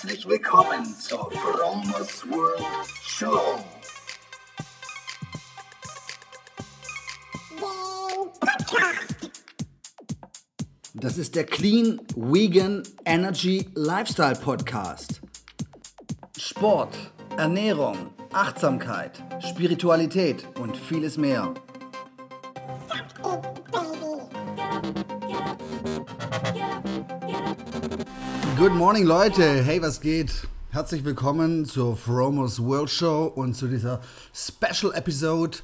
Herzlich willkommen zur Fromos World Show. Das ist der Clean Vegan Energy Lifestyle Podcast. Sport, Ernährung, Achtsamkeit, Spiritualität und vieles mehr. Good morning, Leute. Hey, was geht? Herzlich willkommen zur Fromos World Show und zu dieser Special Episode.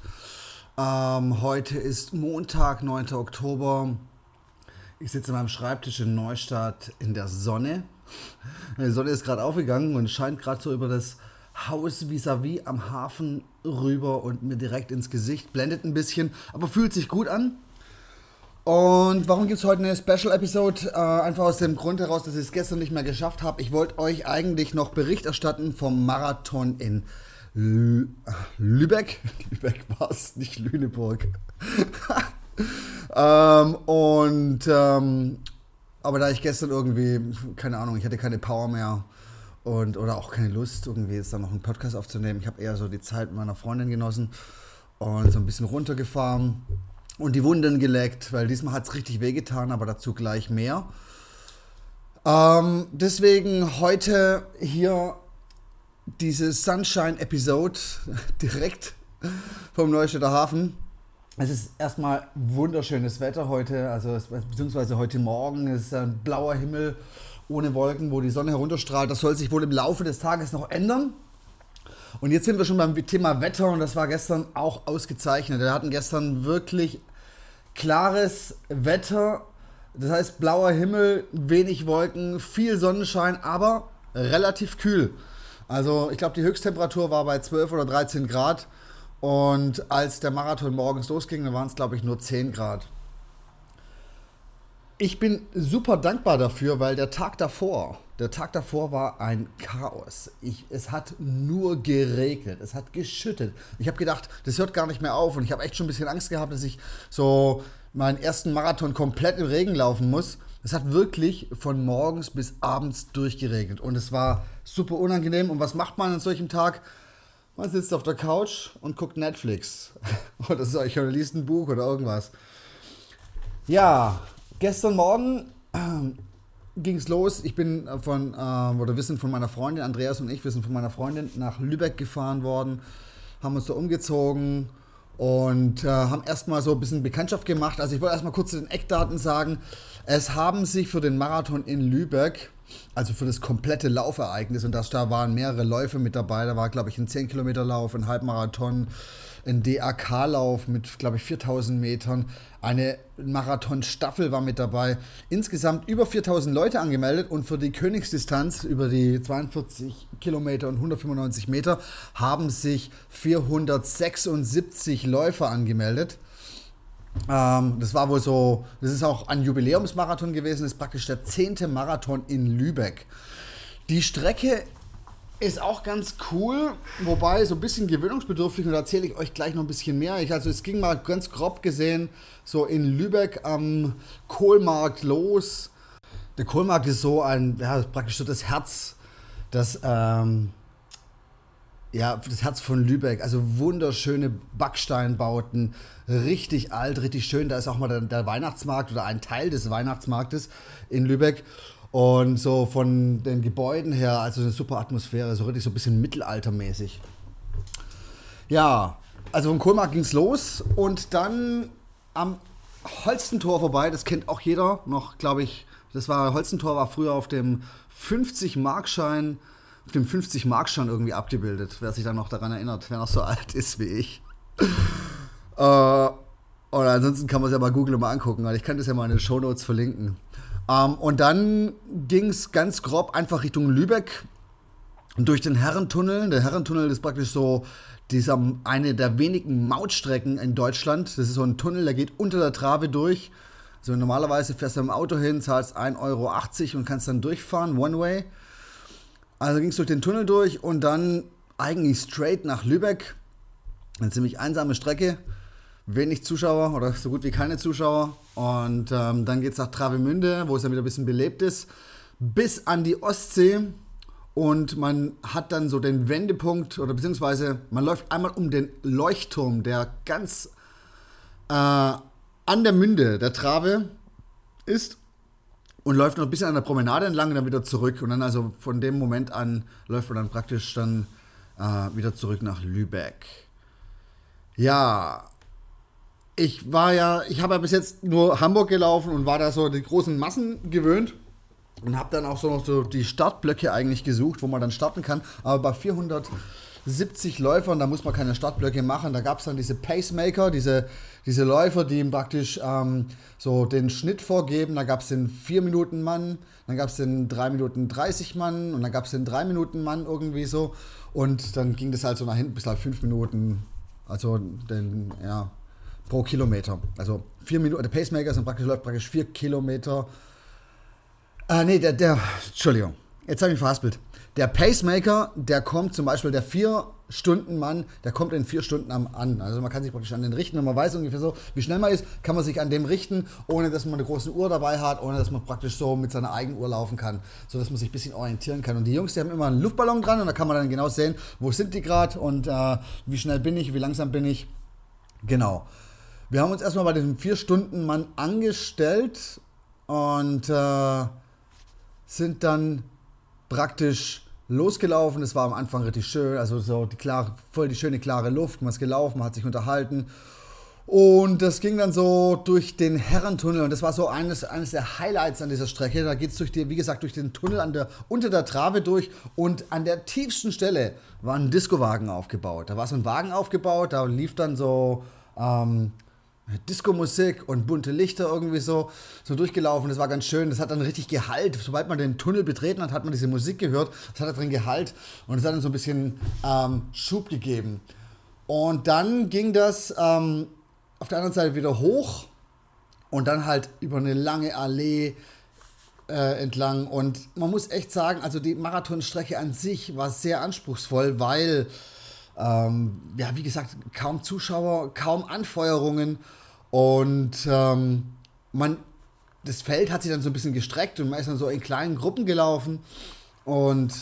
Ähm, heute ist Montag, 9. Oktober. Ich sitze an meinem Schreibtisch in Neustadt in der Sonne. Die Sonne ist gerade aufgegangen und scheint gerade so über das Haus vis-à-vis -vis am Hafen rüber und mir direkt ins Gesicht. Blendet ein bisschen, aber fühlt sich gut an. Und warum gibt es heute eine Special-Episode? Äh, einfach aus dem Grund heraus, dass ich es gestern nicht mehr geschafft habe. Ich wollte euch eigentlich noch Bericht erstatten vom Marathon in Lü Lübeck. Lübeck war es, nicht Lüneburg. ähm, und ähm, aber da ich gestern irgendwie, keine Ahnung, ich hatte keine Power mehr und oder auch keine Lust, irgendwie jetzt dann noch einen Podcast aufzunehmen. Ich habe eher so die Zeit mit meiner Freundin genossen und so ein bisschen runtergefahren und die Wunden geleckt, weil diesmal hat es richtig wehgetan, aber dazu gleich mehr. Ähm, deswegen heute hier diese Sunshine-Episode direkt vom Neustädter Hafen. Es ist erstmal wunderschönes Wetter heute, also beziehungsweise heute Morgen ist ein blauer Himmel ohne Wolken, wo die Sonne herunterstrahlt. Das soll sich wohl im Laufe des Tages noch ändern. Und jetzt sind wir schon beim Thema Wetter und das war gestern auch ausgezeichnet. Wir hatten gestern wirklich klares Wetter. Das heißt blauer Himmel, wenig Wolken, viel Sonnenschein, aber relativ kühl. Also ich glaube, die Höchsttemperatur war bei 12 oder 13 Grad. Und als der Marathon morgens losging, dann waren es, glaube ich, nur 10 Grad. Ich bin super dankbar dafür, weil der Tag davor, der Tag davor war ein Chaos. Ich, es hat nur geregnet, es hat geschüttet. Ich habe gedacht, das hört gar nicht mehr auf und ich habe echt schon ein bisschen Angst gehabt, dass ich so meinen ersten Marathon komplett im Regen laufen muss. Es hat wirklich von morgens bis abends durchgeregnet und es war super unangenehm. Und was macht man an solchem Tag? Man sitzt auf der Couch und guckt Netflix oder so, oder liest ein Buch oder irgendwas. Ja, gestern Morgen ging es los. Ich bin von, äh, oder wir sind von meiner Freundin, Andreas und ich, wir sind von meiner Freundin nach Lübeck gefahren worden, haben uns da umgezogen und äh, haben erstmal so ein bisschen Bekanntschaft gemacht. Also ich wollte erstmal kurz zu den Eckdaten sagen. Es haben sich für den Marathon in Lübeck, also für das komplette Laufereignis, und das, da waren mehrere Läufe mit dabei, da war glaube ich ein 10 Kilometer Lauf, ein Halbmarathon, ein DAK-Lauf mit, glaube ich, 4000 Metern. Eine Marathon-Staffel war mit dabei. Insgesamt über 4000 Leute angemeldet und für die Königsdistanz über die 42 Kilometer und 195 Meter haben sich 476 Läufer angemeldet. Ähm, das war wohl so, das ist auch ein Jubiläumsmarathon gewesen, das ist praktisch der zehnte Marathon in Lübeck. Die Strecke ist auch ganz cool, wobei so ein bisschen gewöhnungsbedürftig und da erzähle ich euch gleich noch ein bisschen mehr. Ich, also es ging mal ganz grob gesehen so in Lübeck am Kohlmarkt los. Der Kohlmarkt ist so ein, ja, praktisch so das Herz, das, ähm, ja, das Herz von Lübeck. Also wunderschöne Backsteinbauten, richtig alt, richtig schön. Da ist auch mal der, der Weihnachtsmarkt oder ein Teil des Weihnachtsmarktes in Lübeck. Und so von den Gebäuden her, also eine super Atmosphäre, so richtig so ein bisschen mittelaltermäßig. Ja, also vom Kohlmarkt ging es los und dann am Holstentor vorbei, das kennt auch jeder noch, glaube ich. Das war, Holstentor war früher auf dem 50-Markschein, auf dem 50-Markschein irgendwie abgebildet, wer sich dann noch daran erinnert, wer noch so alt ist wie ich. äh, oder ansonsten kann man es ja mal googeln und mal angucken, weil ich kann das ja mal in den Shownotes verlinken. Ähm, und dann ging es ganz grob einfach Richtung Lübeck durch den Herrentunnel. Der Herrentunnel ist praktisch so dieser, eine der wenigen Mautstrecken in Deutschland. Das ist so ein Tunnel, der geht unter der Trave durch. Also normalerweise fährst du im Auto hin, zahlst 1,80 Euro und kannst dann durchfahren, One Way. Also ging es durch den Tunnel durch und dann eigentlich straight nach Lübeck. Eine ziemlich einsame Strecke wenig Zuschauer oder so gut wie keine Zuschauer. Und ähm, dann geht es nach Travemünde, wo es dann wieder ein bisschen belebt ist, bis an die Ostsee. und man hat dann so den Wendepunkt oder beziehungsweise man läuft einmal um den Leuchtturm, der ganz äh, an der Münde der Trave ist und läuft noch ein bisschen an der Promenade entlang und dann wieder zurück. Und dann also von dem Moment an läuft man dann praktisch dann äh, wieder zurück nach Lübeck. Ja, ich war ja, ich habe ja bis jetzt nur Hamburg gelaufen und war da so die großen Massen gewöhnt und habe dann auch so noch so die Startblöcke eigentlich gesucht, wo man dann starten kann. Aber bei 470 Läufern, da muss man keine Startblöcke machen. Da gab es dann diese Pacemaker, diese, diese Läufer, die ihm praktisch ähm, so den Schnitt vorgeben. Da gab es den 4-Minuten-Mann, dann gab es den 3 Minuten 30 Mann und dann gab es den 3 Minuten Mann irgendwie so. Und dann ging das halt so nach hinten bis halt 5 Minuten. Also den, ja, pro Kilometer. Also 4 Minuten, der Pacemaker dann praktisch, läuft praktisch 4 Kilometer Ah, nee, der, der, Entschuldigung, jetzt habe ich mich verhaspelt. Der Pacemaker, der kommt zum Beispiel, der 4-Stunden-Mann, der kommt in 4 Stunden an. Also man kann sich praktisch an den richten, wenn man weiß ungefähr so, wie schnell man ist, kann man sich an dem richten, ohne dass man eine große Uhr dabei hat, ohne dass man praktisch so mit seiner eigenen Uhr laufen kann, sodass man sich ein bisschen orientieren kann. Und die Jungs, die haben immer einen Luftballon dran und da kann man dann genau sehen, wo sind die gerade und äh, wie schnell bin ich, wie langsam bin ich. Genau. Wir haben uns erstmal bei diesem 4-Stunden-Mann angestellt und äh, sind dann praktisch losgelaufen. Es war am Anfang richtig schön, also so die klare, voll die schöne klare Luft. Man ist gelaufen, man hat sich unterhalten. Und das ging dann so durch den Herrentunnel und das war so eines, eines der Highlights an dieser Strecke. Da geht es wie gesagt, durch den Tunnel an der, unter der Trave durch und an der tiefsten Stelle war ein Discowagen aufgebaut. Da war so ein Wagen aufgebaut, da lief dann so ähm, Disco-Musik und bunte Lichter irgendwie so, so durchgelaufen. Das war ganz schön. Das hat dann richtig Gehalt. Sobald man den Tunnel betreten hat, hat man diese Musik gehört. Das hat da drin Gehalt und es hat dann so ein bisschen ähm, Schub gegeben. Und dann ging das ähm, auf der anderen Seite wieder hoch und dann halt über eine lange Allee äh, entlang. Und man muss echt sagen, also die Marathonstrecke an sich war sehr anspruchsvoll, weil ähm, ja, wie gesagt, kaum Zuschauer, kaum Anfeuerungen und ähm, man, das Feld hat sich dann so ein bisschen gestreckt und man ist dann so in kleinen Gruppen gelaufen und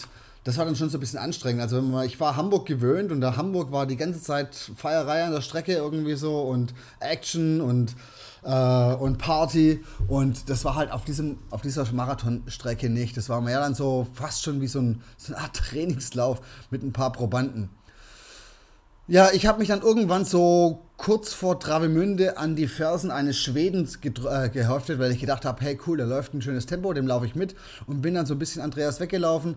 das war dann schon so ein bisschen anstrengend. Also ich war Hamburg gewöhnt und da Hamburg war die ganze Zeit Feierei an der Strecke irgendwie so und Action und, äh, und Party und das war halt auf, diesem, auf dieser Marathonstrecke nicht. Das war mehr dann so fast schon wie so, ein, so eine Art Trainingslauf mit ein paar Probanden. Ja, ich habe mich dann irgendwann so kurz vor Travemünde an die Fersen eines Schwedens äh, gehäuftet, weil ich gedacht habe, hey cool, da läuft ein schönes Tempo, dem laufe ich mit und bin dann so ein bisschen Andreas weggelaufen.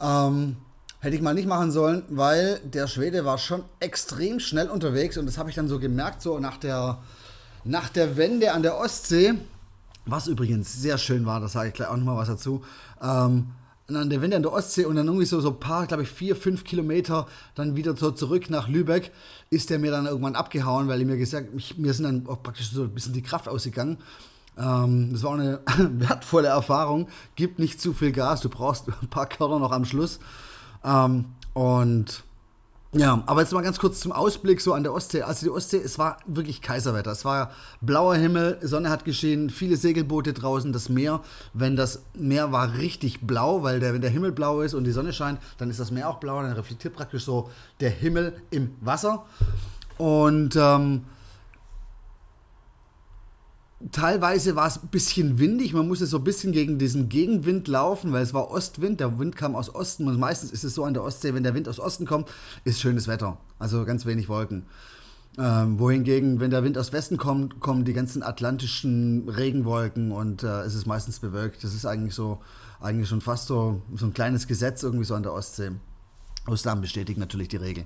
Ähm, hätte ich mal nicht machen sollen, weil der Schwede war schon extrem schnell unterwegs und das habe ich dann so gemerkt, so nach der, nach der Wende an der Ostsee, was übrigens sehr schön war, da sage ich gleich auch nochmal was dazu. Ähm, an der Wende an der Ostsee und dann irgendwie so, so ein paar, glaube ich, vier, fünf Kilometer dann wieder so zurück nach Lübeck, ist der mir dann irgendwann abgehauen, weil ich mir gesagt, ich, mir sind dann auch praktisch so ein bisschen die Kraft ausgegangen. Ähm, das war eine wertvolle Erfahrung. Gib nicht zu viel Gas, du brauchst ein paar Körner noch am Schluss. Ähm, und ja, aber jetzt mal ganz kurz zum Ausblick so an der Ostsee. Also die Ostsee, es war wirklich Kaiserwetter. Es war blauer Himmel, Sonne hat geschienen, viele Segelboote draußen, das Meer. Wenn das Meer war richtig blau, weil der, wenn der Himmel blau ist und die Sonne scheint, dann ist das Meer auch blau, dann reflektiert praktisch so der Himmel im Wasser. Und ähm, Teilweise war es ein bisschen windig, man musste so ein bisschen gegen diesen Gegenwind laufen, weil es war Ostwind, der Wind kam aus Osten und meistens ist es so an der Ostsee, wenn der Wind aus Osten kommt, ist schönes Wetter, also ganz wenig Wolken. Ähm, wohingegen, wenn der Wind aus Westen kommt, kommen die ganzen atlantischen Regenwolken und äh, es ist meistens bewölkt. Das ist eigentlich so, eigentlich schon fast so, so ein kleines Gesetz irgendwie so an der Ostsee. Ausnahmen bestätigen natürlich die Regel.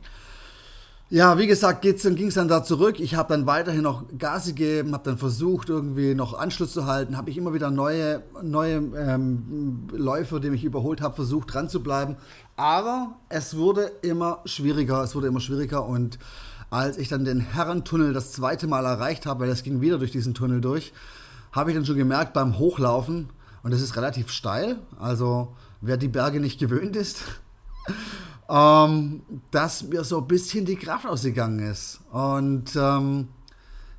Ja, wie gesagt, ging es dann da zurück. Ich habe dann weiterhin noch Gas gegeben, habe dann versucht, irgendwie noch Anschluss zu halten. Habe ich immer wieder neue, neue ähm, Läufer, die mich überholt habe, versucht dran zu bleiben. Aber es wurde immer schwieriger, es wurde immer schwieriger. Und als ich dann den Herrentunnel das zweite Mal erreicht habe, weil es ging wieder durch diesen Tunnel durch, habe ich dann schon gemerkt beim Hochlaufen, und es ist relativ steil, also wer die Berge nicht gewöhnt ist, ähm, dass mir so ein bisschen die Kraft ausgegangen ist. Und ähm,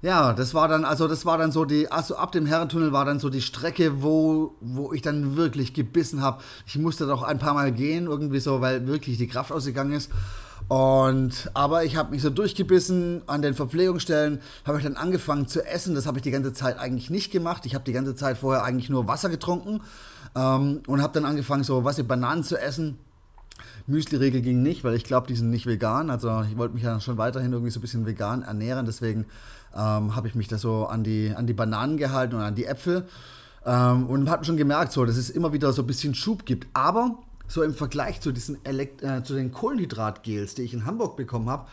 ja, das war dann, also das war dann so die, also ab dem Herrentunnel war dann so die Strecke, wo, wo ich dann wirklich gebissen habe. Ich musste doch ein paar Mal gehen, irgendwie so, weil wirklich die Kraft ausgegangen ist. Und, aber ich habe mich so durchgebissen an den Verpflegungsstellen, habe ich dann angefangen zu essen. Das habe ich die ganze Zeit eigentlich nicht gemacht. Ich habe die ganze Zeit vorher eigentlich nur Wasser getrunken ähm, und habe dann angefangen, so was Bananen zu essen. Müsli-Regel ging nicht, weil ich glaube, die sind nicht vegan. Also ich wollte mich ja schon weiterhin irgendwie so ein bisschen vegan ernähren. Deswegen ähm, habe ich mich da so an die, an die Bananen gehalten und an die Äpfel. Ähm, und habe schon gemerkt, so, dass es immer wieder so ein bisschen Schub gibt. Aber so im Vergleich zu, diesen Elekt äh, zu den Kohlenhydratgels, die ich in Hamburg bekommen habe,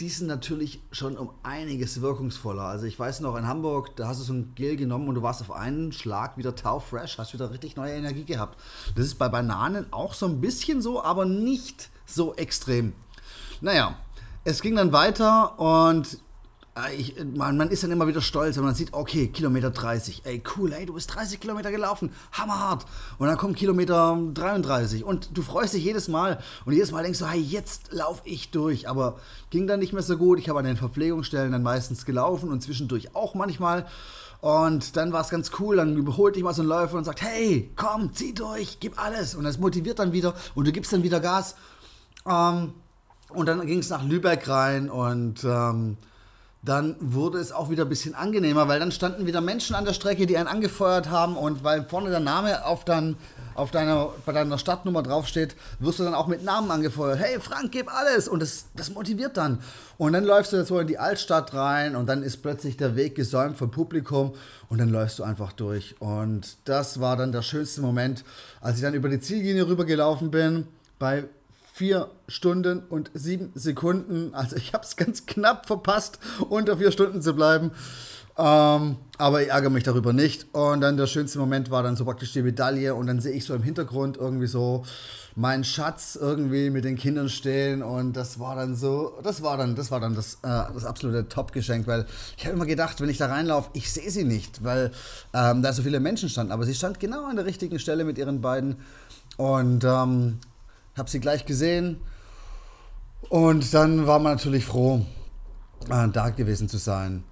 die sind natürlich schon um einiges wirkungsvoller. Also ich weiß noch, in Hamburg, da hast du so ein Gel genommen und du warst auf einen Schlag wieder taufresh, hast wieder richtig neue Energie gehabt. Das ist bei Bananen auch so ein bisschen so, aber nicht so extrem. Naja, es ging dann weiter und ich, man, man, ist dann immer wieder stolz, wenn man sieht, okay, Kilometer 30, ey, cool, ey, du bist 30 Kilometer gelaufen, hammerhart. Und dann kommt Kilometer 33 und du freust dich jedes Mal und jedes Mal denkst du, hey, jetzt laufe ich durch. Aber ging dann nicht mehr so gut. Ich habe an den Verpflegungsstellen dann meistens gelaufen und zwischendurch auch manchmal. Und dann war es ganz cool, dann überholt dich mal so ein Läufer und sagt, hey, komm, zieh durch, gib alles. Und das motiviert dann wieder und du gibst dann wieder Gas. Ähm, und dann ging es nach Lübeck rein und ähm, dann wurde es auch wieder ein bisschen angenehmer, weil dann standen wieder Menschen an der Strecke, die einen angefeuert haben und weil vorne der Name auf, dein, auf deiner, bei deiner Startnummer draufsteht, wirst du dann auch mit Namen angefeuert. Hey Frank, gib alles! Und das, das motiviert dann. Und dann läufst du so in die Altstadt rein und dann ist plötzlich der Weg gesäumt vom Publikum und dann läufst du einfach durch. Und das war dann der schönste Moment, als ich dann über die Ziellinie rübergelaufen bin, bei vier Stunden und sieben Sekunden. Also ich habe es ganz knapp verpasst, unter vier Stunden zu bleiben. Ähm, aber ich ärgere mich darüber nicht. Und dann der schönste Moment war dann so praktisch die Medaille. Und dann sehe ich so im Hintergrund irgendwie so meinen Schatz irgendwie mit den Kindern stehen. Und das war dann so, das war dann, das war dann das, äh, das absolute Top-Geschenk. Weil ich habe immer gedacht, wenn ich da reinlaufe, ich sehe sie nicht, weil ähm, da so viele Menschen standen. Aber sie stand genau an der richtigen Stelle mit ihren beiden. Und ähm, habe sie gleich gesehen und dann war man natürlich froh, äh, da gewesen zu sein.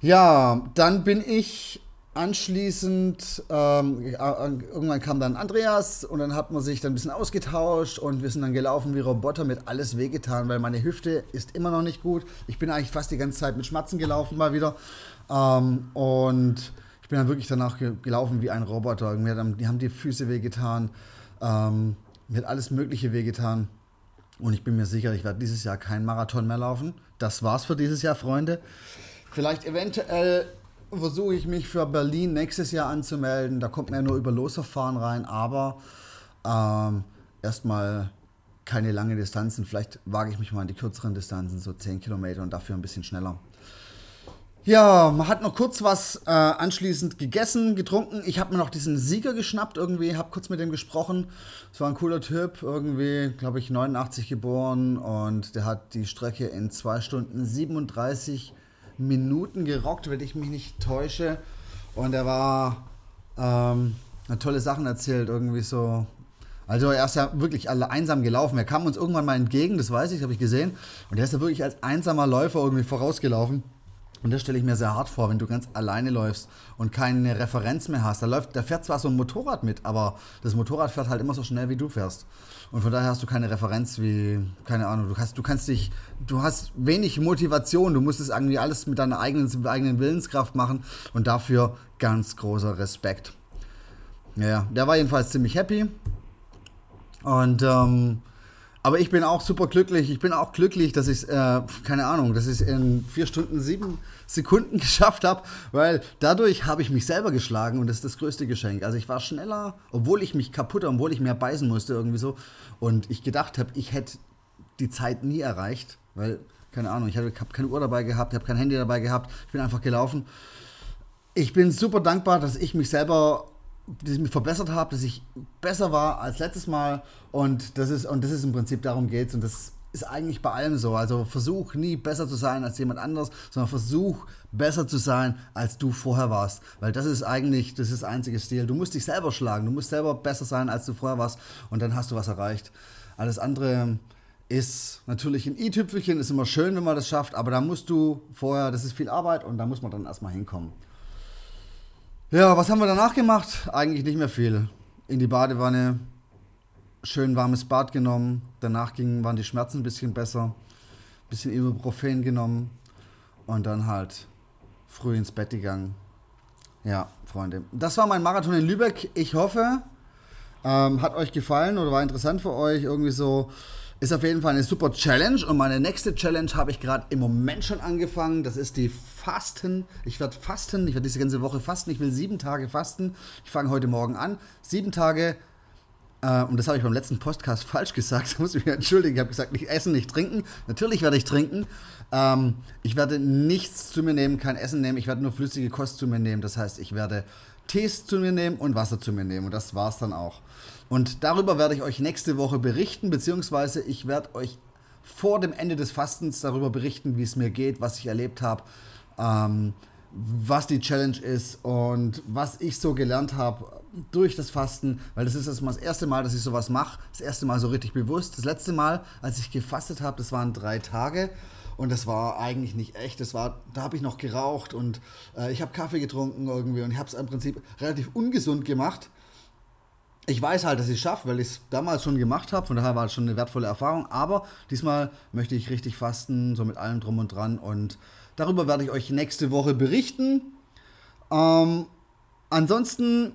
Ja, dann bin ich anschließend, ähm, äh, irgendwann kam dann Andreas und dann hat man sich dann ein bisschen ausgetauscht und wir sind dann gelaufen wie Roboter mit alles wehgetan, weil meine Hüfte ist immer noch nicht gut. Ich bin eigentlich fast die ganze Zeit mit Schmatzen gelaufen mal wieder ähm, und ich bin dann wirklich danach gelaufen wie ein Roboter. Mir haben, die haben die Füße wehgetan. Ähm, mir hat alles Mögliche wehgetan. Und ich bin mir sicher, ich werde dieses Jahr keinen Marathon mehr laufen. Das war's für dieses Jahr, Freunde. Vielleicht eventuell versuche ich mich für Berlin nächstes Jahr anzumelden. Da kommt man ja nur über Losverfahren rein, aber ähm, erstmal keine lange Distanzen. Vielleicht wage ich mich mal an die kürzeren Distanzen, so 10 Kilometer und dafür ein bisschen schneller. Ja, man hat noch kurz was äh, anschließend gegessen, getrunken. Ich habe mir noch diesen Sieger geschnappt irgendwie, habe kurz mit dem gesprochen. Es war ein cooler Typ, irgendwie, glaube ich, 89 geboren und der hat die Strecke in 2 Stunden 37 Minuten gerockt, wenn ich mich nicht täusche. Und er war, ähm, hat tolle Sachen erzählt, irgendwie so. Also er ist ja wirklich alle einsam gelaufen. Er kam uns irgendwann mal entgegen, das weiß ich, habe ich gesehen. Und er ist ja wirklich als einsamer Läufer irgendwie vorausgelaufen. Und das stelle ich mir sehr hart vor, wenn du ganz alleine läufst und keine Referenz mehr hast. Da, läuft, da fährt zwar so ein Motorrad mit, aber das Motorrad fährt halt immer so schnell, wie du fährst. Und von daher hast du keine Referenz wie, keine Ahnung, du hast, du kannst dich, du hast wenig Motivation, du musst es irgendwie alles mit deiner eigenen, eigenen Willenskraft machen und dafür ganz großer Respekt. Ja, der war jedenfalls ziemlich happy. Und ähm, aber ich bin auch super glücklich. Ich bin auch glücklich, dass ich äh, keine Ahnung, dass ich es in vier Stunden sieben Sekunden geschafft habe, weil dadurch habe ich mich selber geschlagen und das ist das größte Geschenk. Also ich war schneller, obwohl ich mich kaputt, obwohl ich mehr beißen musste irgendwie so. Und ich gedacht habe, ich hätte die Zeit nie erreicht, weil, keine Ahnung, ich habe keine Uhr dabei gehabt, ich habe kein Handy dabei gehabt, ich bin einfach gelaufen. Ich bin super dankbar, dass ich mich selber dass ich mich verbessert habe, dass ich besser war als letztes Mal und das ist, und das ist im Prinzip darum geht und das ist eigentlich bei allem so. Also versuch nie besser zu sein als jemand anderes, sondern versuch besser zu sein, als du vorher warst. Weil das ist eigentlich, das ist das einzige Stil. Du musst dich selber schlagen, du musst selber besser sein, als du vorher warst und dann hast du was erreicht. Alles andere ist natürlich ein i-Tüpfelchen, ist immer schön, wenn man das schafft, aber da musst du vorher, das ist viel Arbeit und da muss man dann erstmal hinkommen. Ja, was haben wir danach gemacht? Eigentlich nicht mehr viel. In die Badewanne, schön warmes Bad genommen, danach gingen, waren die Schmerzen ein bisschen besser, ein bisschen Ibuprofen genommen und dann halt früh ins Bett gegangen. Ja, Freunde. Das war mein Marathon in Lübeck. Ich hoffe, ähm, hat euch gefallen oder war interessant für euch. Irgendwie so. Ist auf jeden Fall eine super Challenge. Und meine nächste Challenge habe ich gerade im Moment schon angefangen. Das ist die Fasten. Ich werde fasten. Ich werde diese ganze Woche fasten. Ich will sieben Tage fasten. Ich fange heute Morgen an. Sieben Tage äh, und das habe ich beim letzten Podcast falsch gesagt, da muss ich mich entschuldigen. Ich habe gesagt, nicht essen, nicht trinken. Natürlich werde ich trinken. Ähm, ich werde nichts zu mir nehmen, kein Essen nehmen. Ich werde nur flüssige Kost zu mir nehmen. Das heißt, ich werde Tees zu mir nehmen und Wasser zu mir nehmen. Und das war es dann auch. Und darüber werde ich euch nächste Woche berichten, beziehungsweise ich werde euch vor dem Ende des Fastens darüber berichten, wie es mir geht, was ich erlebt habe. Ähm, was die Challenge ist und was ich so gelernt habe durch das Fasten, weil das ist das, das erste Mal, dass ich sowas mache, das erste Mal so richtig bewusst. Das letzte Mal, als ich gefastet habe, das waren drei Tage und das war eigentlich nicht echt. Das war, da habe ich noch geraucht und äh, ich habe Kaffee getrunken irgendwie und ich habe es im Prinzip relativ ungesund gemacht. Ich weiß halt, dass ich es schaffe, weil ich es damals schon gemacht habe, von daher war es schon eine wertvolle Erfahrung. Aber diesmal möchte ich richtig fasten, so mit allem drum und dran und Darüber werde ich euch nächste Woche berichten. Ähm, ansonsten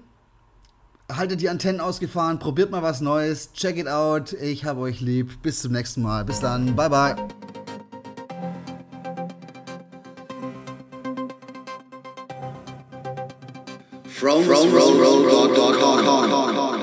haltet die Antennen ausgefahren, probiert mal was Neues, check it out. Ich habe euch lieb. Bis zum nächsten Mal. Bis dann. Bye bye. From, from, from, from, from, from, from, from, from, from.